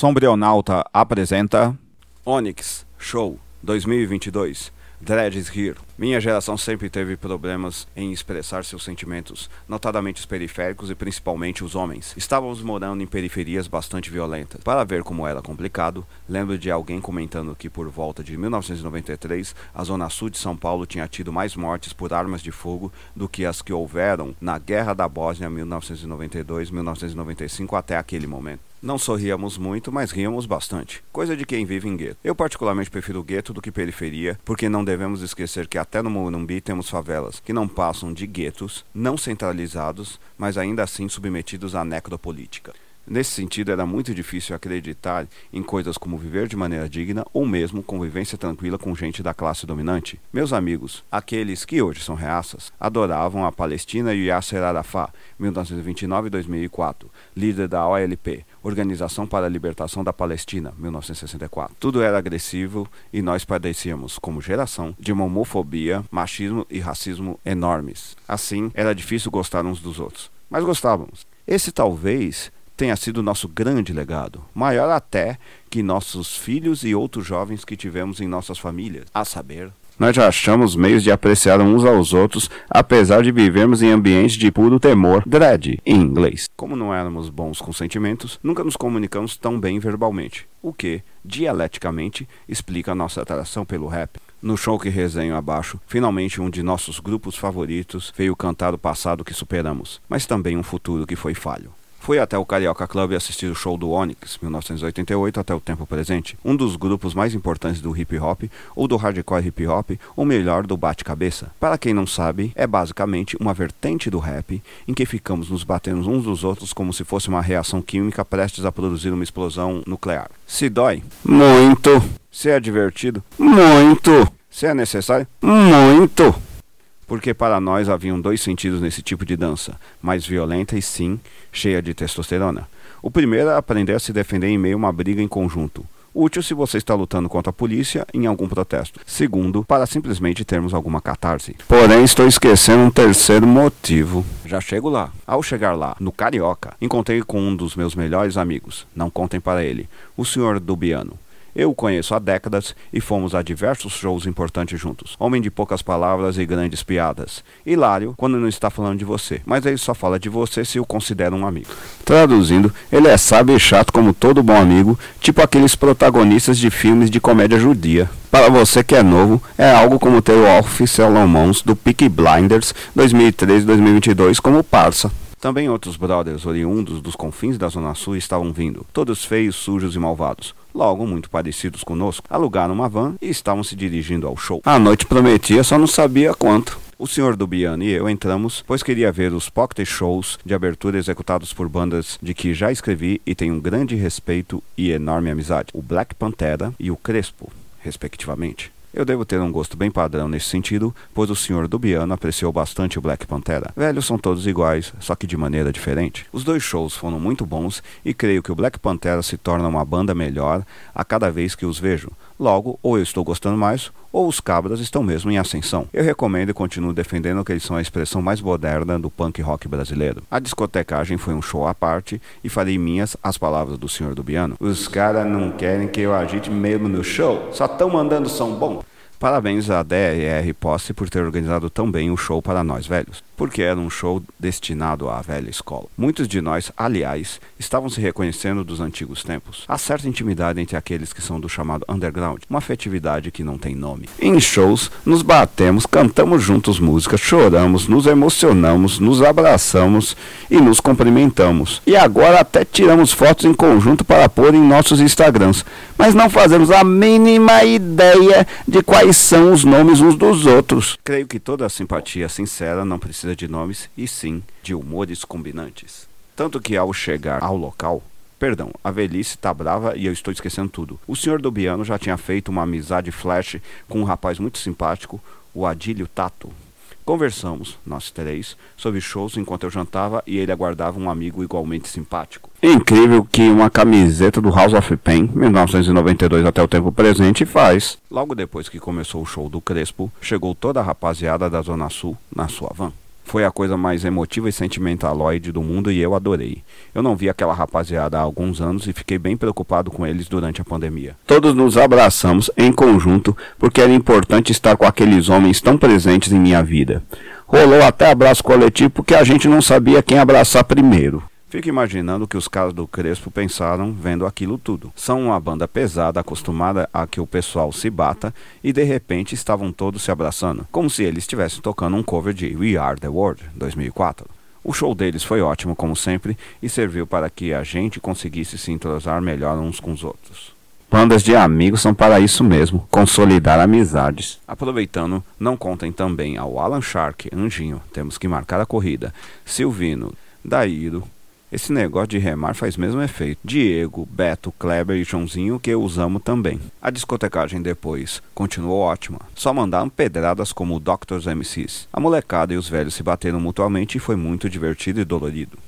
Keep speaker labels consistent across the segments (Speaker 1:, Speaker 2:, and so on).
Speaker 1: Sombrionauta apresenta Onyx Show 2022 Dreads Here. Minha geração sempre teve problemas em expressar seus sentimentos, notadamente os periféricos e principalmente os homens. Estávamos morando em periferias bastante violentas. Para ver como era complicado, lembro de alguém comentando que por volta de 1993, a zona sul de São Paulo tinha tido mais mortes por armas de fogo do que as que houveram na Guerra da Bósnia 1992-1995 até aquele momento. Não sorríamos muito, mas ríamos bastante. Coisa de quem vive em gueto. Eu particularmente prefiro gueto do que periferia, porque não devemos esquecer que até no Morumbi temos favelas que não passam de guetos, não centralizados, mas ainda assim submetidos à necropolítica. Nesse sentido, era muito difícil acreditar em coisas como viver de maneira digna ou mesmo convivência tranquila com gente da classe dominante. Meus amigos, aqueles que hoje são reaças, adoravam a Palestina e Yasser Arafat, 1929 e 2004, líder da OLP, Organização para a Libertação da Palestina, 1964. Tudo era agressivo e nós padecíamos, como geração, de uma homofobia, machismo e racismo enormes. Assim, era difícil gostar uns dos outros. Mas gostávamos. Esse talvez tenha sido nosso grande legado, maior até que nossos filhos e outros jovens que tivemos em nossas famílias, a saber, nós já achamos meios de apreciar uns aos outros, apesar de vivermos em ambientes de puro temor, dread, em inglês. Como não éramos bons com sentimentos, nunca nos comunicamos tão bem verbalmente, o que, dialeticamente, explica nossa atração pelo rap. No show que resenho abaixo, finalmente um de nossos grupos favoritos veio cantar o passado que superamos, mas também um futuro que foi falho. Fui até o Carioca Club assistir o show do Onyx, 1988 até o tempo presente, um dos grupos mais importantes do hip hop, ou do hardcore hip hop, ou melhor, do bate-cabeça. Para quem não sabe, é basicamente uma vertente do rap em que ficamos nos batendo uns dos outros como se fosse uma reação química prestes a produzir uma explosão nuclear. Se dói? Muito! Se é divertido? Muito! Se é necessário? Muito! Porque para nós haviam dois sentidos nesse tipo de dança, mais violenta e sim, cheia de testosterona. O primeiro é aprender a se defender em meio a uma briga em conjunto. Útil se você está lutando contra a polícia em algum protesto. Segundo, para simplesmente termos alguma catarse. Porém, estou esquecendo um terceiro motivo. Já chego lá. Ao chegar lá, no Carioca, encontrei com um dos meus melhores amigos. Não contem para ele. O senhor Dubiano. Eu o conheço há décadas e fomos a diversos shows importantes juntos. Homem de poucas palavras e grandes piadas. Hilário quando não está falando de você, mas ele só fala de você se o considera um amigo. Traduzindo, ele é sábio e chato como todo bom amigo, tipo aqueles protagonistas de filmes de comédia judia. Para você que é novo, é algo como ter o Alf Salomons do Peaky Blinders 2013-2022 como parça. Também outros brothers oriundos dos confins da Zona Sul estavam vindo, todos feios, sujos e malvados. Logo, muito parecidos conosco, alugaram uma van e estavam se dirigindo ao show. A noite prometia, só não sabia quanto. O senhor Dubiano e eu entramos, pois queria ver os pocket shows de abertura executados por bandas de que já escrevi e tenho um grande respeito e enorme amizade: o Black Pantera e o Crespo, respectivamente. Eu devo ter um gosto bem padrão nesse sentido, pois o senhor Dubiano apreciou bastante o Black Pantera. Velhos são todos iguais, só que de maneira diferente. Os dois shows foram muito bons e creio que o Black Pantera se torna uma banda melhor a cada vez que os vejo. Logo, ou eu estou gostando mais, ou os cabras estão mesmo em ascensão. Eu recomendo e continuo defendendo que eles são a expressão mais moderna do punk rock brasileiro. A discotecagem foi um show à parte e farei minhas as palavras do senhor Dubiano. Os caras não querem que eu agite mesmo no show, só estão mandando som bom. Parabéns à DR Posse por ter organizado tão bem o show para nós velhos, porque era um show destinado à velha escola. Muitos de nós, aliás, estavam se reconhecendo dos antigos tempos. Há certa intimidade entre aqueles que são do chamado underground, uma afetividade que não tem nome. Em shows, nos batemos, cantamos juntos músicas, choramos, nos emocionamos, nos abraçamos e nos cumprimentamos. E agora até tiramos fotos em conjunto para pôr em nossos Instagrams, mas não fazemos a mínima ideia de quais quais são os nomes uns dos outros. Creio que toda simpatia sincera não precisa de nomes, e sim de humores combinantes. Tanto que ao chegar ao local, Perdão, a velhice tá brava e eu estou esquecendo tudo. O senhor Dubiano já tinha feito uma amizade flash com um rapaz muito simpático, o Adílio Tato. Conversamos, nós três, sobre shows enquanto eu jantava e ele aguardava um amigo igualmente simpático. Incrível que uma camiseta do House of Pain, 1992 até o tempo presente, faz. Logo depois que começou o show do Crespo, chegou toda a rapaziada da Zona Sul na sua van. Foi a coisa mais emotiva e sentimentaloide do mundo e eu adorei. Eu não vi aquela rapaziada há alguns anos e fiquei bem preocupado com eles durante a pandemia. Todos nos abraçamos em conjunto porque era importante estar com aqueles homens tão presentes em minha vida. Rolou até abraço coletivo porque a gente não sabia quem abraçar primeiro. Fico imaginando o que os caras do Crespo pensaram vendo aquilo tudo. São uma banda pesada, acostumada a que o pessoal se bata, e de repente estavam todos se abraçando, como se eles estivessem tocando um cover de We Are the World 2004. O show deles foi ótimo, como sempre, e serviu para que a gente conseguisse se entrosar melhor uns com os outros. Bandas de amigos são para isso mesmo, consolidar amizades. Aproveitando, não contem também ao Alan Shark, Anjinho, temos que marcar a corrida, Silvino, Daíro, esse negócio de remar faz mesmo efeito. Diego, Beto, Kleber e Joãozinho que usamos também. A discotecagem depois continuou ótima. Só mandaram pedradas como o Doctors MCs. A molecada e os velhos se bateram mutuamente e foi muito divertido e dolorido.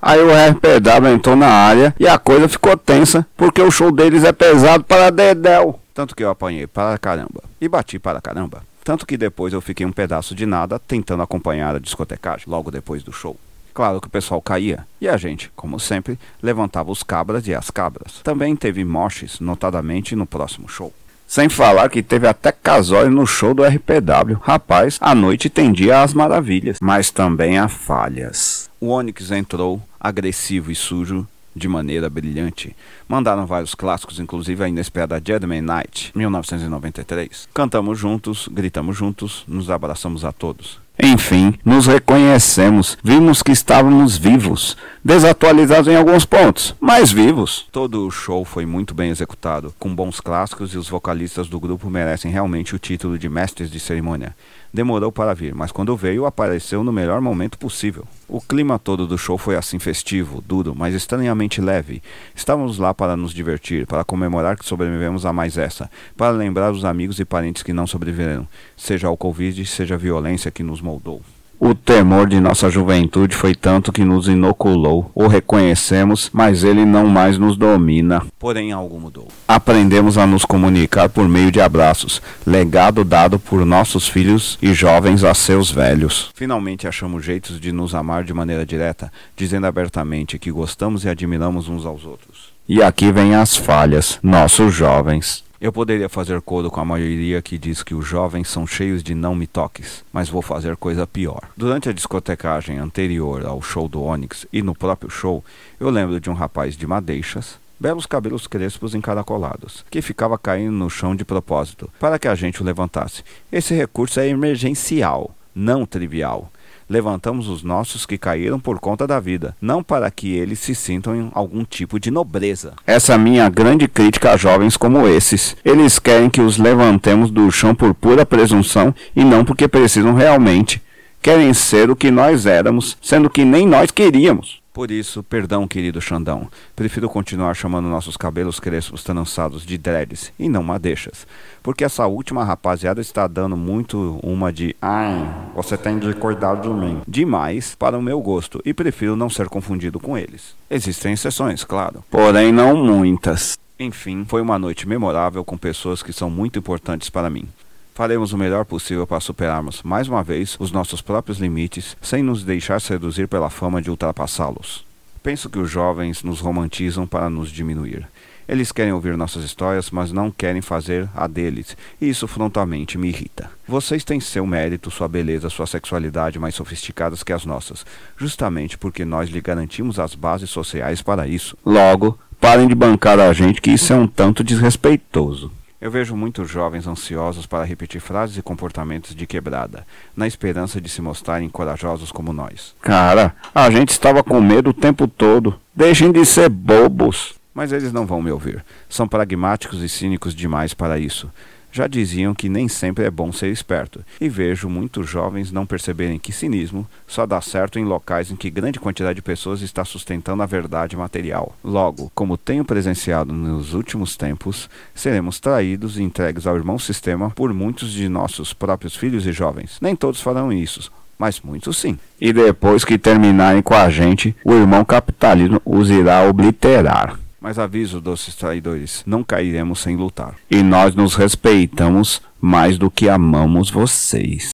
Speaker 1: Aí o RPW entrou na área e a coisa ficou tensa, porque o show deles é pesado para dedéu. Tanto que eu apanhei para caramba. E bati para caramba. Tanto que depois eu fiquei um pedaço de nada tentando acompanhar a discotecagem, logo depois do show. Claro que o pessoal caía, e a gente, como sempre, levantava os cabras e as cabras. Também teve moches, notadamente no próximo show. Sem falar que teve até casório no show do RPW. Rapaz, a noite tendia às maravilhas, mas também a falhas. O Onyx entrou, agressivo e sujo, de maneira brilhante. Mandaram vários clássicos, inclusive a inesperada Jedi Night, 1993. Cantamos juntos, gritamos juntos, nos abraçamos a todos. Enfim, nos reconhecemos, vimos que estávamos vivos, desatualizados em alguns pontos, mas vivos. Todo o show foi muito bem executado, com bons clássicos e os vocalistas do grupo merecem realmente o título de mestres de cerimônia. Demorou para vir, mas quando veio, apareceu no melhor momento possível. O clima todo do show foi assim festivo, duro, mas estranhamente leve. Estávamos lá para nos divertir, para comemorar que sobrevivemos a mais essa, para lembrar os amigos e parentes que não sobreviveram, seja ao Covid, seja a violência que nos moldou. O temor de nossa juventude foi tanto que nos inoculou. O reconhecemos, mas ele não mais nos domina. Porém, algo mudou. Aprendemos a nos comunicar por meio de abraços, legado dado por nossos filhos e jovens a seus velhos. Finalmente achamos jeitos de nos amar de maneira direta, dizendo abertamente que gostamos e admiramos uns aos outros. E aqui vem as falhas, nossos jovens. Eu poderia fazer coro com a maioria que diz que os jovens são cheios de não me toques, mas vou fazer coisa pior. Durante a discotecagem anterior ao show do Onyx e no próprio show, eu lembro de um rapaz de madeixas, belos cabelos crespos encaracolados, que ficava caindo no chão de propósito, para que a gente o levantasse. Esse recurso é emergencial, não trivial levantamos os nossos que caíram por conta da vida, não para que eles se sintam em algum tipo de nobreza. Essa é minha grande crítica a jovens como esses. Eles querem que os levantemos do chão por pura presunção e não porque precisam realmente. Querem ser o que nós éramos, sendo que nem nós queríamos. Por isso, perdão, querido Xandão. Prefiro continuar chamando nossos cabelos crespos trançados de dreads e não madeixas. Porque essa última rapaziada está dando muito uma de Ai, você tem de cuidar de mim. Demais para o meu gosto e prefiro não ser confundido com eles. Existem exceções, claro. Porém, não muitas. Enfim, foi uma noite memorável com pessoas que são muito importantes para mim. Faremos o melhor possível para superarmos, mais uma vez, os nossos próprios limites, sem nos deixar seduzir pela fama de ultrapassá-los. Penso que os jovens nos romantizam para nos diminuir. Eles querem ouvir nossas histórias, mas não querem fazer a deles, e isso frontalmente me irrita. Vocês têm seu mérito, sua beleza, sua sexualidade mais sofisticadas que as nossas, justamente porque nós lhe garantimos as bases sociais para isso. Logo, parem de bancar a gente que isso é um tanto desrespeitoso. Eu vejo muitos jovens ansiosos para repetir frases e comportamentos de quebrada, na esperança de se mostrarem corajosos como nós. Cara, a gente estava com medo o tempo todo. Deixem de ser bobos. Mas eles não vão me ouvir. São pragmáticos e cínicos demais para isso. Já diziam que nem sempre é bom ser esperto, e vejo muitos jovens não perceberem que cinismo só dá certo em locais em que grande quantidade de pessoas está sustentando a verdade material. Logo, como tenho presenciado nos últimos tempos, seremos traídos e entregues ao irmão sistema por muitos de nossos próprios filhos e jovens. Nem todos farão isso, mas muitos sim. E depois que terminarem com a gente, o irmão capitalismo os irá obliterar. Mas aviso, doces traidores, não cairemos sem lutar. E nós nos respeitamos mais do que amamos vocês.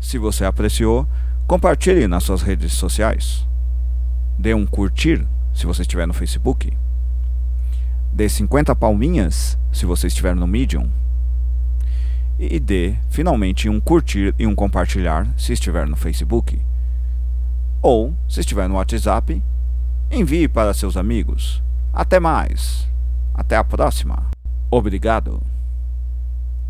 Speaker 1: Se você apreciou, Compartilhe nas suas redes sociais. Dê um curtir se você estiver no Facebook. Dê 50 palminhas se você estiver no Medium. E dê finalmente um curtir e um compartilhar se estiver no Facebook. Ou, se estiver no WhatsApp, envie para seus amigos. Até mais! Até a próxima! Obrigado!